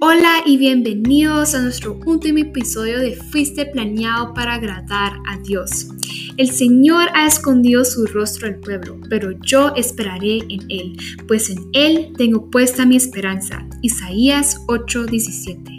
Hola y bienvenidos a nuestro último episodio de Fuiste planeado para agradar a Dios. El Señor ha escondido su rostro al pueblo, pero yo esperaré en Él, pues en Él tengo puesta mi esperanza. Isaías 8:17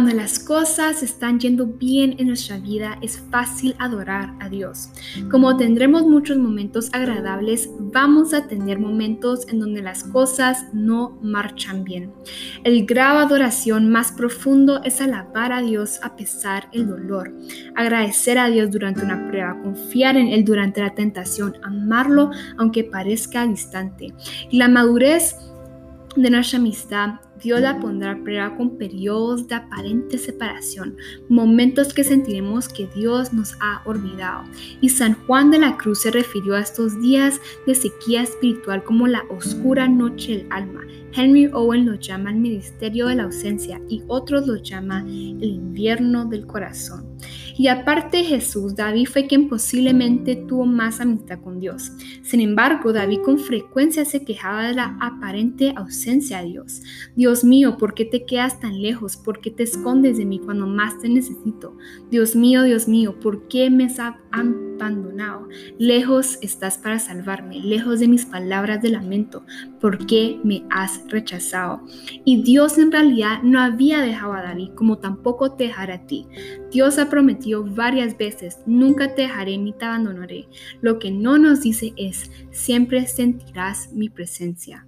Cuando las cosas están yendo bien en nuestra vida es fácil adorar a Dios. Como tendremos muchos momentos agradables, vamos a tener momentos en donde las cosas no marchan bien. El grado adoración más profundo es alabar a Dios a pesar del dolor, agradecer a Dios durante una prueba, confiar en Él durante la tentación, amarlo aunque parezca distante. Y la madurez de nuestra amistad Dios la pondrá prueba con periodos de aparente separación, momentos que sentiremos que Dios nos ha olvidado. Y San Juan de la Cruz se refirió a estos días de sequía espiritual como la oscura noche del alma. Henry Owen lo llama el ministerio de la ausencia y otros lo llaman el invierno del corazón. Y aparte de Jesús, David fue quien posiblemente tuvo más amistad con Dios. Sin embargo, David con frecuencia se quejaba de la aparente ausencia de Dios. Dios mío, ¿por qué te quedas tan lejos? ¿Por qué te escondes de mí cuando más te necesito? Dios mío, Dios mío, ¿por qué me has abandonado? Lejos estás para salvarme, lejos de mis palabras de lamento. ¿Por qué me has rechazado? Y Dios en realidad no había dejado a David, como tampoco te dejará a ti. Dios ha prometido varias veces, nunca te dejaré ni te abandonaré. Lo que no nos dice es, siempre sentirás mi presencia.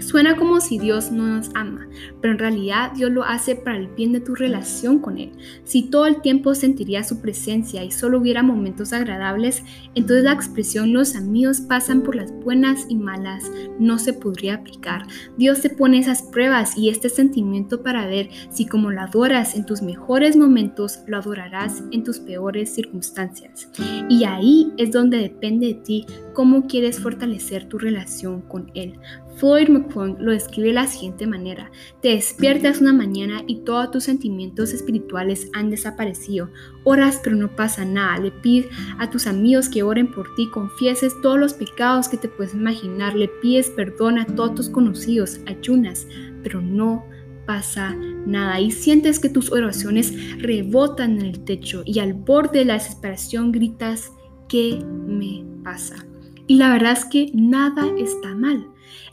Suena como si Dios no nos ama, pero en realidad Dios lo hace para el bien de tu relación con Él. Si todo el tiempo sentirías su presencia y solo hubiera momentos agradables, entonces la expresión los amigos pasan por las buenas y malas no se podría aplicar. Dios te pone esas pruebas y este sentimiento para ver si como lo adoras en tus mejores momentos, lo adorarás en tus peores circunstancias. Y ahí es donde depende de ti cómo quieres fortalecer tu relación con Él. Floyd McClung lo describe de la siguiente manera. Te despiertas una mañana y todos tus sentimientos espirituales han desaparecido. Oras pero no pasa nada. Le pides a tus amigos que oren por ti, confieses todos los pecados que te puedes imaginar. Le pides perdón a todos tus conocidos, ayunas, pero no pasa nada y sientes que tus oraciones rebotan en el techo y al borde de la desesperación gritas, ¿qué me pasa? Y la verdad es que nada está mal.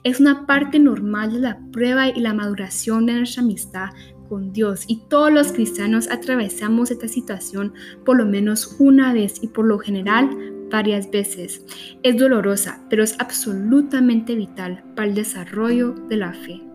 Es una parte normal de la prueba y la maduración de nuestra amistad con Dios y todos los cristianos atravesamos esta situación por lo menos una vez y por lo general varias veces. Es dolorosa, pero es absolutamente vital para el desarrollo de la fe.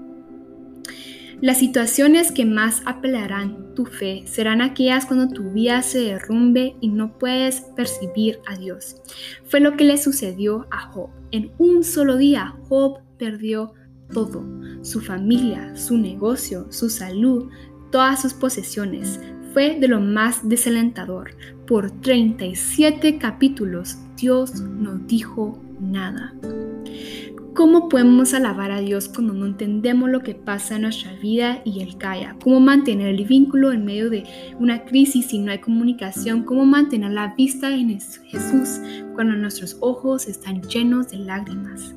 Las situaciones que más apelarán tu fe serán aquellas cuando tu vida se derrumbe y no puedes percibir a Dios. Fue lo que le sucedió a Job. En un solo día, Job perdió todo, su familia, su negocio, su salud, todas sus posesiones. Fue de lo más desalentador. Por 37 capítulos, Dios no dijo nada. ¿Cómo podemos alabar a Dios cuando no entendemos lo que pasa en nuestra vida y Él calla? ¿Cómo mantener el vínculo en medio de una crisis si no hay comunicación? ¿Cómo mantener la vista en Jesús cuando nuestros ojos están llenos de lágrimas?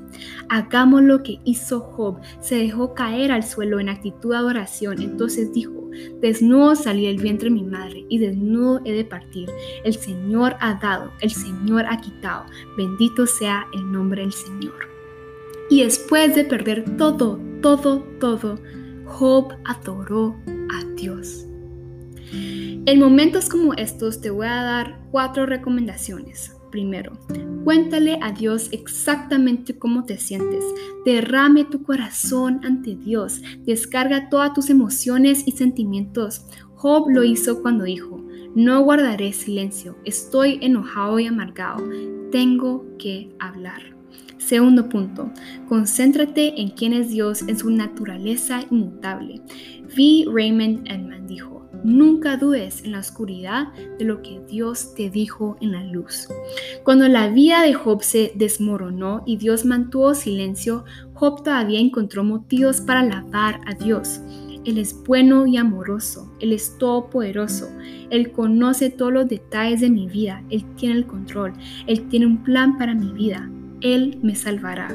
Hagamos lo que hizo Job, se dejó caer al suelo en actitud de adoración, entonces dijo, desnudo salí del vientre de mi madre y desnudo he de partir. El Señor ha dado, el Señor ha quitado, bendito sea el nombre del Señor. Y después de perder todo, todo, todo, Job adoró a Dios. En momentos como estos te voy a dar cuatro recomendaciones. Primero, cuéntale a Dios exactamente cómo te sientes. Derrame tu corazón ante Dios. Descarga todas tus emociones y sentimientos. Job lo hizo cuando dijo, no guardaré silencio. Estoy enojado y amargado. Tengo que hablar. Segundo punto, concéntrate en quién es Dios en su naturaleza inmutable. V. Raymond Edman dijo, Nunca dudes en la oscuridad de lo que Dios te dijo en la luz. Cuando la vida de Job se desmoronó y Dios mantuvo silencio, Job todavía encontró motivos para alabar a Dios. Él es bueno y amoroso, Él es todopoderoso, Él conoce todos los detalles de mi vida, Él tiene el control, Él tiene un plan para mi vida, Él me salvará.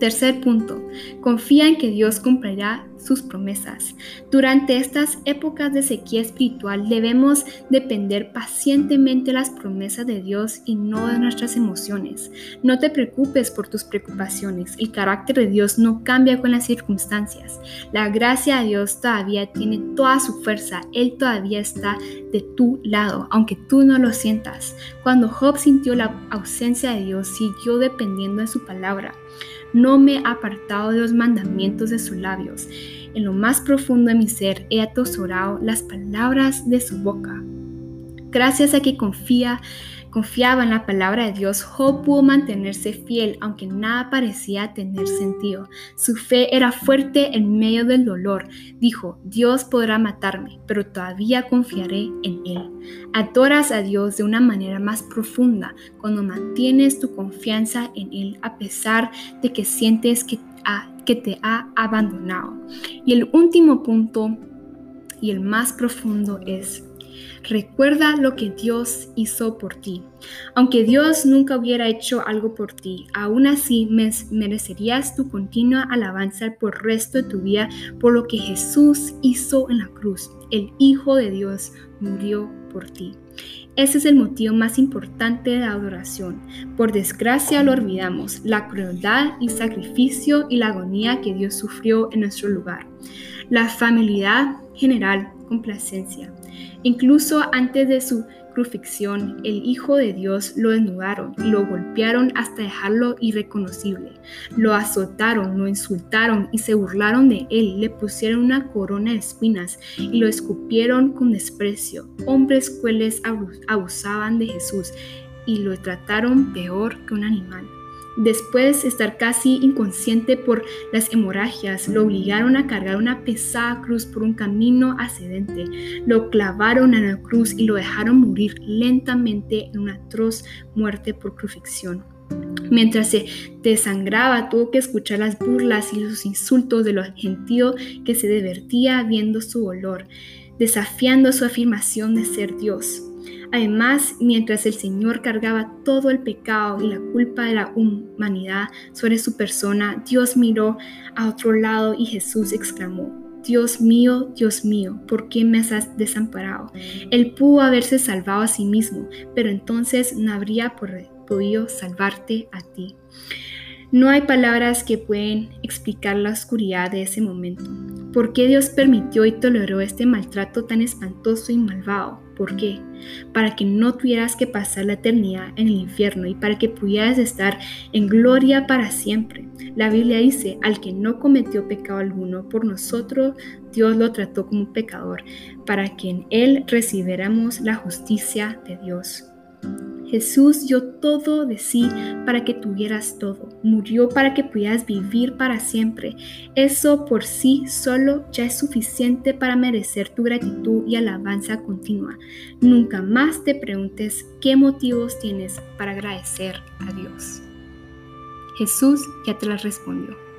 Tercer punto, confía en que Dios cumplirá sus promesas. Durante estas épocas de sequía espiritual debemos depender pacientemente las promesas de Dios y no de nuestras emociones. No te preocupes por tus preocupaciones. El carácter de Dios no cambia con las circunstancias. La gracia de Dios todavía tiene toda su fuerza. Él todavía está de tu lado, aunque tú no lo sientas. Cuando Job sintió la ausencia de Dios, siguió dependiendo de su palabra no me he apartado de los mandamientos de sus labios. En lo más profundo de mi ser he atosorado las palabras de su boca. Gracias a que confía, confiaba en la palabra de Dios, Job pudo mantenerse fiel aunque nada parecía tener sentido. Su fe era fuerte en medio del dolor. Dijo, Dios podrá matarme, pero todavía confiaré en Él. Adoras a Dios de una manera más profunda cuando mantienes tu confianza en Él a pesar de que sientes que, que te ha abandonado. Y el último punto y el más profundo es Recuerda lo que Dios hizo por ti. Aunque Dios nunca hubiera hecho algo por ti, aún así merecerías tu continua alabanza por el resto de tu vida por lo que Jesús hizo en la cruz. El Hijo de Dios murió por ti. Ese es el motivo más importante de la adoración. Por desgracia lo olvidamos, la crueldad y sacrificio y la agonía que Dios sufrió en nuestro lugar. La familiaridad general, complacencia. Incluso antes de su crucifixión, el Hijo de Dios lo desnudaron y lo golpearon hasta dejarlo irreconocible. Lo azotaron, lo insultaron y se burlaron de él. Le pusieron una corona de espinas y lo escupieron con desprecio. Hombres crueles abusaban de Jesús y lo trataron peor que un animal. Después de estar casi inconsciente por las hemorragias, lo obligaron a cargar una pesada cruz por un camino ascendente. Lo clavaron en la cruz y lo dejaron morir lentamente en una atroz muerte por crucifixión. Mientras se desangraba, tuvo que escuchar las burlas y los insultos de los gentíos que se divertía viendo su dolor, desafiando su afirmación de ser Dios. Además, mientras el Señor cargaba todo el pecado y la culpa de la humanidad sobre su persona, Dios miró a otro lado y Jesús exclamó, Dios mío, Dios mío, ¿por qué me has desamparado? Él pudo haberse salvado a sí mismo, pero entonces no habría podido salvarte a ti. No hay palabras que pueden explicar la oscuridad de ese momento. ¿Por qué Dios permitió y toleró este maltrato tan espantoso y malvado? ¿Por qué? Para que no tuvieras que pasar la eternidad en el infierno y para que pudieras estar en gloria para siempre. La Biblia dice, al que no cometió pecado alguno por nosotros, Dios lo trató como pecador, para que en él recibiéramos la justicia de Dios. Jesús dio todo de sí para que tuvieras todo. Murió para que pudieras vivir para siempre. Eso por sí solo ya es suficiente para merecer tu gratitud y alabanza continua. Nunca más te preguntes qué motivos tienes para agradecer a Dios. Jesús ya te las respondió.